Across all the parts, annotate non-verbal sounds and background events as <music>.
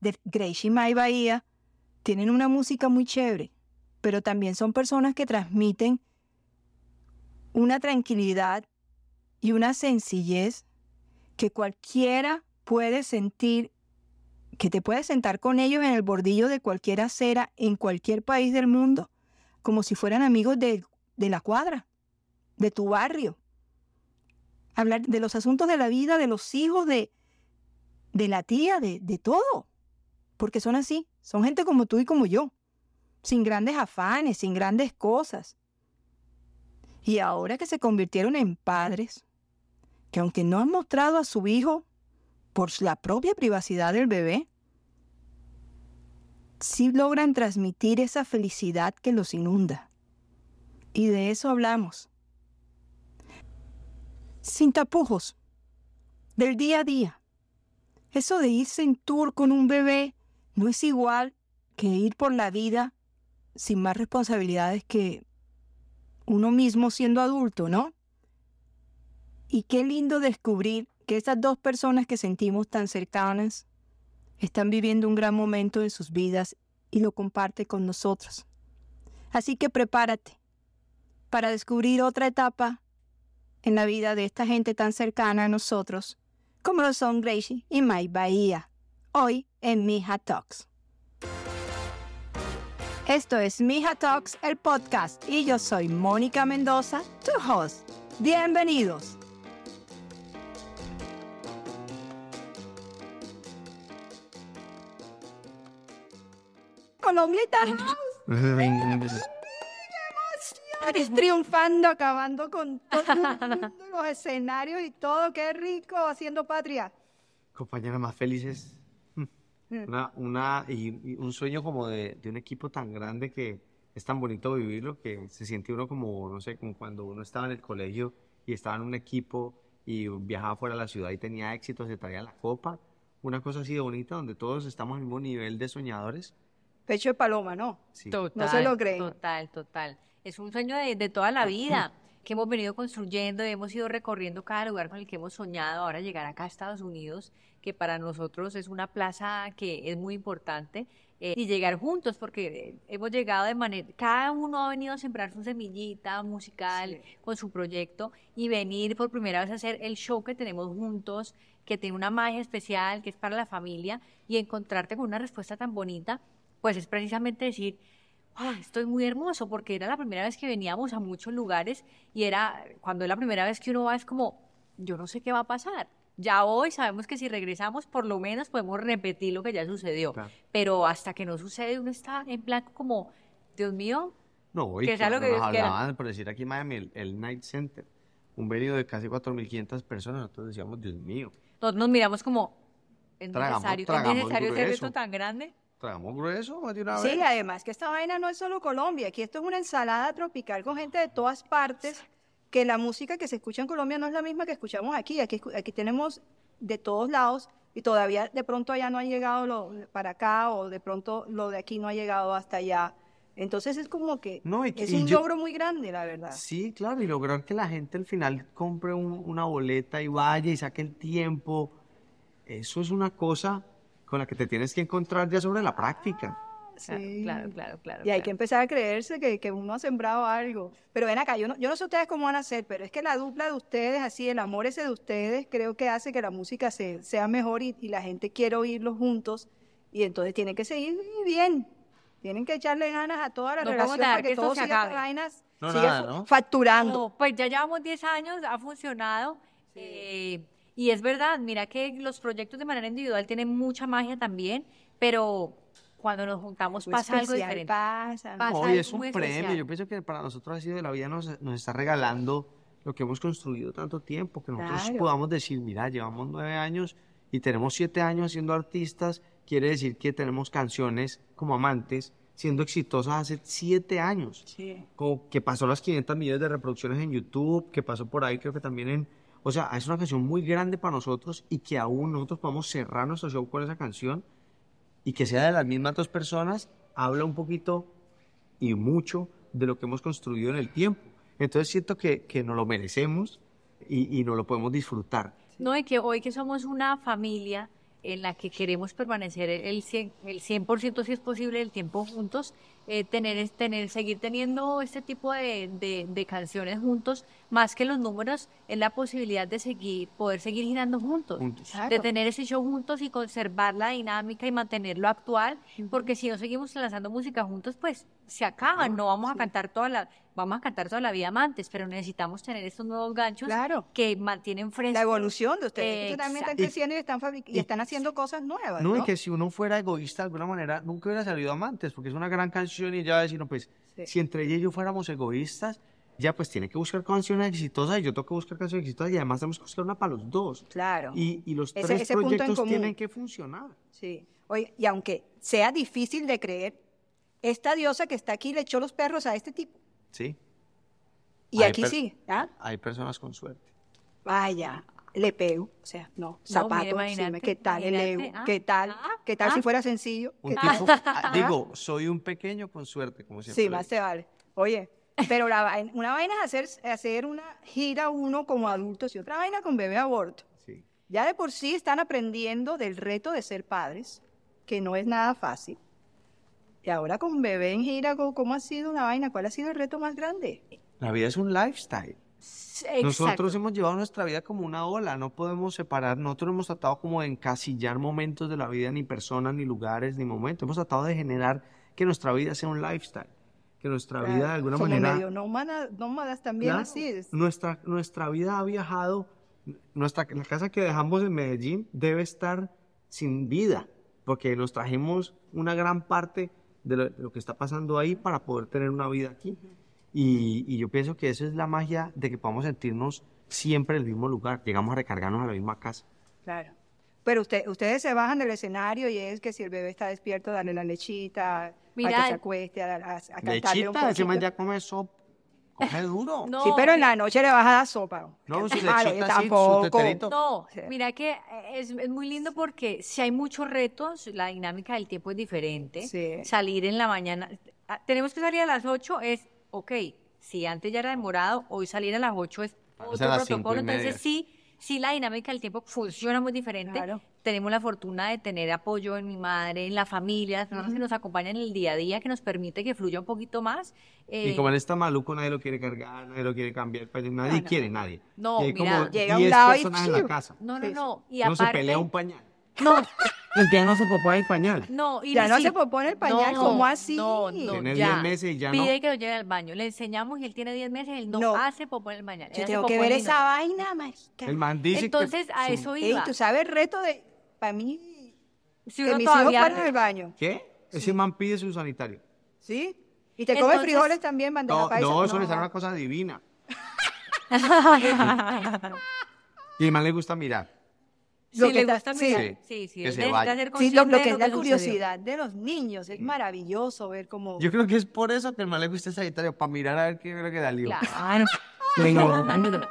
de Gracie May Bahía tienen una música muy chévere, pero también son personas que transmiten una tranquilidad y una sencillez que cualquiera puede sentir, que te puedes sentar con ellos en el bordillo de cualquier acera en cualquier país del mundo, como si fueran amigos de, de la cuadra, de tu barrio. Hablar de los asuntos de la vida, de los hijos, de, de la tía, de, de todo. Porque son así, son gente como tú y como yo, sin grandes afanes, sin grandes cosas. Y ahora que se convirtieron en padres, que aunque no han mostrado a su hijo por la propia privacidad del bebé, sí logran transmitir esa felicidad que los inunda. Y de eso hablamos. Sin tapujos, del día a día. Eso de irse en tour con un bebé no es igual que ir por la vida sin más responsabilidades que uno mismo siendo adulto, ¿no? Y qué lindo descubrir que esas dos personas que sentimos tan cercanas están viviendo un gran momento en sus vidas y lo comparte con nosotros. Así que prepárate para descubrir otra etapa en la vida de esta gente tan cercana a nosotros, como lo son Gracie y Mike Bahía, hoy en Mija Talks. Esto es Mija Talks, el podcast, y yo soy Mónica Mendoza, tu host. Bienvenidos. Colombia Eres triunfando, acabando con todos los escenarios y todo. Qué rico haciendo patria. Compañeras más felices. Mm. Una, una, y, un sueño como de, de, un equipo tan grande que es tan bonito vivirlo que se siente uno como, no sé, como cuando uno estaba en el colegio y estaba en un equipo y viajaba fuera de la ciudad y tenía éxito, se traía la copa. Una cosa así de bonita donde todos estamos al mismo nivel de soñadores. Pecho de paloma, ¿no? Sí. Total, no se lo creen. Total, total. Es un sueño de, de toda la vida que hemos venido construyendo, hemos ido recorriendo cada lugar con el que hemos soñado, ahora llegar acá a Estados Unidos, que para nosotros es una plaza que es muy importante, eh, y llegar juntos, porque hemos llegado de manera, cada uno ha venido a sembrar su semillita musical con su proyecto y venir por primera vez a hacer el show que tenemos juntos, que tiene una magia especial, que es para la familia, y encontrarte con una respuesta tan bonita, pues es precisamente decir, esto es muy hermoso porque era la primera vez que veníamos a muchos lugares y era cuando es la primera vez que uno va es como, yo no sé qué va a pasar. Ya hoy sabemos que si regresamos por lo menos podemos repetir lo que ya sucedió, pero hasta que no sucede uno está en blanco como, Dios mío, no, y que lo que nos hablaban, por decir aquí en Miami, el, Night Center, un venido de casi 4.500 personas, nosotros decíamos, Dios mío. Nosotros nos miramos como, ¿es necesario, ¿es necesario hacer esto tan grande? Tragamos grueso de una vez. Sí, además que esta vaina no es solo Colombia, aquí esto es una ensalada tropical con gente de todas partes, que la música que se escucha en Colombia no es la misma que escuchamos aquí, aquí, aquí tenemos de todos lados y todavía de pronto allá no ha llegado lo, para acá o de pronto lo de aquí no ha llegado hasta allá. Entonces es como que es un logro muy grande, la verdad. Sí, claro, y lograr que la gente al final compre una boleta y vaya y saque el tiempo, eso es una cosa con la que te tienes que encontrar ya sobre la práctica. Sí. Claro, claro, claro. Y hay que empezar a creerse que, que, uno ha sembrado algo. Pero ven acá, yo no, yo no sé ustedes cómo van a hacer, pero es que la dupla de ustedes, así, el amor ese de ustedes, creo que hace que la música se, sea mejor y, la gente quiere oírlos juntos. Y entonces tienen que seguir bien. Tienen que echarle ganas a toda la relación para que, todos sigan vainas no, facturando. pues ya llevamos 10 años, ha funcionado. Eh, y es verdad, mira que los proyectos de manera individual tienen mucha magia también, pero cuando nos juntamos pasa algo diferente. Pasa, Hoy es un premio. Yo pienso que para nosotros ha sido de la vida nos, nos está regalando lo que hemos construido tanto tiempo, que nosotros podamos decir, mira, llevamos nueve años y tenemos siete años siendo artistas, quiere decir que tenemos canciones como amantes siendo exitosas hace siete años. Sí. Como que pasó las 500 millones de reproducciones en YouTube, que pasó por ahí creo que también en o sea, es una canción muy grande para nosotros y que aún nosotros podamos cerrar nuestro show con esa canción y que sea de las mismas dos personas, habla un poquito y mucho de lo que hemos construido en el tiempo. Entonces siento que, que nos lo merecemos y, y nos lo podemos disfrutar. No, y que hoy que somos una familia, en la que queremos permanecer el 100%, el 100 si es posible del tiempo juntos, eh, tener, tener, seguir teniendo este tipo de, de, canciones juntos, más que los números, es la posibilidad de seguir, poder seguir girando juntos, de tener ese show juntos y conservar la dinámica y mantenerlo actual, porque si no seguimos lanzando música juntos, pues se acaba, no vamos a cantar toda la, vamos a cantar toda la vida amantes, pero necesitamos tener estos nuevos ganchos que mantienen fresco. La evolución de ustedes, también están creciendo y están, y están haciendo cosas nuevas. No, y que si uno fuera egoísta de alguna manera, nunca hubiera salido amantes, porque es una gran canción y ya decir, no, pues, si entre ella y yo fuéramos egoístas, ya pues tiene que buscar canciones exitosas y yo tengo que buscar canciones exitosas y además tenemos que buscar una para los dos. Claro. Y, y los tres proyectos tienen que funcionar. Sí. Oye, y aunque sea difícil de creer, esta diosa que está aquí le echó los perros a este tipo. Sí. Y aquí sí. ¿ah? Hay personas con suerte. Vaya, le pego, o sea, no, zapatos, ¿qué tal el ego? Ah, ¿Qué tal? Ah, ¿Qué tal si fuera sencillo? <laughs> digo, soy un pequeño con suerte, como siempre. Sí, más te vale. Oye, pero la, una vaina es hacer, hacer una gira uno como adultos y otra vaina con bebé aborto. Sí. Ya de por sí están aprendiendo del reto de ser padres, que no es nada fácil. Y ahora con bebé en gira, ¿cómo ha sido una vaina? ¿Cuál ha sido el reto más grande? La vida es un lifestyle. Nosotros hemos llevado nuestra vida como una ola, no podemos separar, nosotros hemos tratado como de encasillar momentos de la vida, ni personas, ni lugares, ni momentos. Hemos tratado de generar que nuestra vida sea un lifestyle, que nuestra vida de alguna manera... Medio nómadas, también así es. Nuestra, nuestra vida ha viajado, nuestra, la casa que dejamos en Medellín debe estar sin vida, porque nos trajimos una gran parte de lo, que está pasando ahí para poder tener una vida aquí. Y, yo pienso que eso es la magia de que podamos sentirnos siempre en el mismo lugar, llegamos a recargarnos a la misma casa. Claro. Pero usted, ustedes se bajan del escenario y es que si el bebé está despierto, darle la lechita, Mira, para que se acueste, a, a, a Lechita, ese man ya come sopa, coge duro. <laughs> sí, pero en la noche le vas a dar sopa. No, si lechita tampoco. no, mira que es, es, muy lindo porque si hay muchos retos, la dinámica del tiempo es diferente. Sí. Salir en la mañana, ah, tenemos que salir a las 8, es ok, si antes ya era demorado, hoy salir a las 8 es otro protocolo, entonces sí, sí la dinámica del tiempo funciona muy diferente. Tenemos la fortuna de tener apoyo en mi madre, en la familia, personas que nos acompañan en el día a día, que nos permite que fluya un poquito más. y como él está maluco, nadie lo quiere cargar, nadie lo quiere cambiar, pues, nadie quiere, nadie. No, y mira, llega un lado y en la casa. No, no, no. Y aparte, se pelea un pañal. No, ya no se popó el pañal. No, y ya no se popó el pañal, ¿cómo así? No, no, Tiene 10 meses y ya no. Pide que lo lleve al baño. Le enseñamos y él tiene 10 meses, él no, hace popó en el pañal. Yo tengo que ver esa vaina, mágica. El man dice Entonces, a eso iba. tú sabes el reto de, para mí, si uno que mis todavía... hijos el baño. ¿Qué? Ese man pide su sanitario. ¿Sí? ¿Y te come frijoles también, bandeja no, paisa? No, eso le sale una cosa divina. <laughs> y el man le gusta mirar. Lo que le gusta mirar. Sí, sí, sí. Que se sí lo, lo, que es la curiosidad de los niños. Es maravilloso ver cómo... Yo creo que es por eso que el mal le gusta Sagitario, para mirar a ver qué es lo que da lío. Claro. <laughs>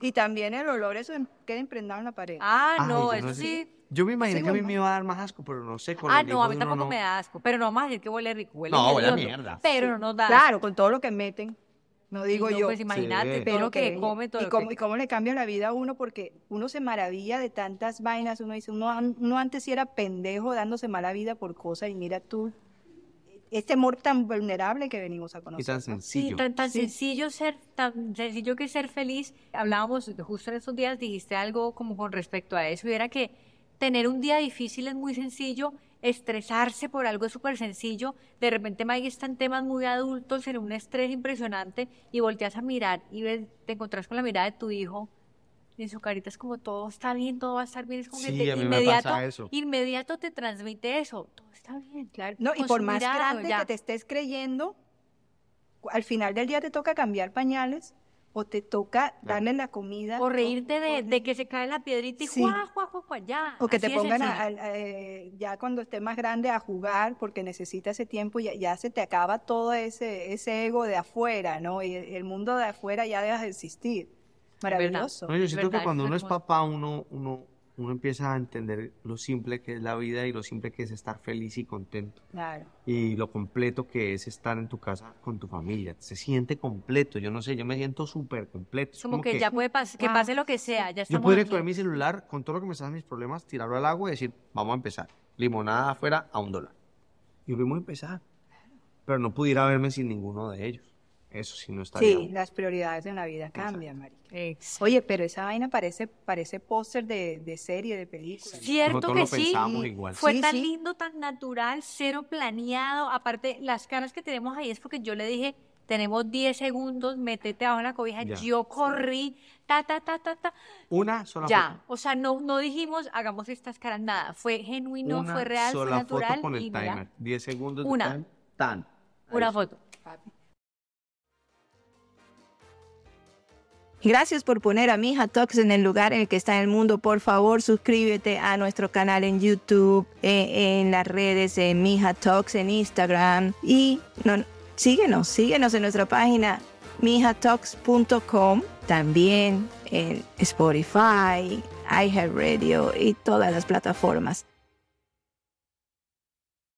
y también el olor, eso queda impregnado en la pared. Ah, no, eso sí. Yo me imaginé que a mí me iba a dar más asco, pero no sé. Con ah, no, a mí tampoco me da asco. Pero no vamos a decir que huele rico. Huele no, huele a mierda. Pero no nos da Claro, con todo lo que meten. No digo yo. Pues imagínate, pero que come todo. Y, cómo, y cómo le cambia la vida a uno, porque uno se maravilla de tantas vainas. Uno dice, uno, uno antes sí era pendejo dándose mala vida por cosas, y mira tú, este amor tan vulnerable que venimos a conocer. Y tan sencillo. Sí, tan, sencillo ser, tan sencillo que ser feliz. Hablábamos justo en esos días, dijiste algo como con respecto a eso, y era que tener un día difícil es muy sencillo estresarse por algo súper sencillo. De repente Maggie está en temas muy adultos, en un estrés impresionante, y volteas a mirar y ves, te encontrás con la mirada de tu hijo. Y en su carita es como todo está bien, todo va a estar bien. Es como que inmediato, inmediato te transmite eso. Todo está bien, claro. No, y por más grande que te estés creyendo, al final del día te toca cambiar pañales o te toca darle la comida. O reírte de, que se cae la piedrita y sí. ya. O que te pongan eh, ya cuando estés más grande a jugar porque necesita ese tiempo, ya, ya se te acaba todo ese, ese ego de afuera, ¿no? Y el mundo de afuera ya deja de existir. Maravilloso. yo siento que cuando uno es papá, uno, uno uno empieza a entender lo simple que es la vida y lo simple que es estar feliz y contento. Claro. Y lo completo que es estar en tu casa con tu familia. Se siente completo. Yo no sé, yo me siento súper completo. Como, que, ya puede pasar, que pase lo que sea. Ya yo podría coger mi celular con todo lo que me están mis problemas, tirarlo al agua y decir, vamos a empezar. Limonada afuera a un dólar. Y vamos a empezar. Pero no pudiera verme sin ninguno de ellos. Eso sí no está Sí, las prioridades de la vida cambian, Marica. Oye, pero esa vaina parece, parece póster de, de, serie, de película. Cierto que sí. Fue tan lindo, tan natural, cero planeado. Aparte, las caras que tenemos ahí es porque yo le dije, tenemos 10 segundos, métete abajo en la cobija. Yo corrí, ta, ta, ta, ta, ta. Una sola Ya, o sea, no, no dijimos, hagamos estas caras, nada. Fue genuino, fue real, fue natural. Foto con el timer. 10 segundos. Una. tan. Una foto. Gracias por poner a Mija Talks en el lugar en el que está en el mundo. Por favor, suscríbete a nuestro canal en YouTube, eh, en las redes de Mija Talks, en Instagram. Y no, síguenos, síguenos en nuestra página mijatalks.com, también en Spotify, iHeartRadio y todas las plataformas.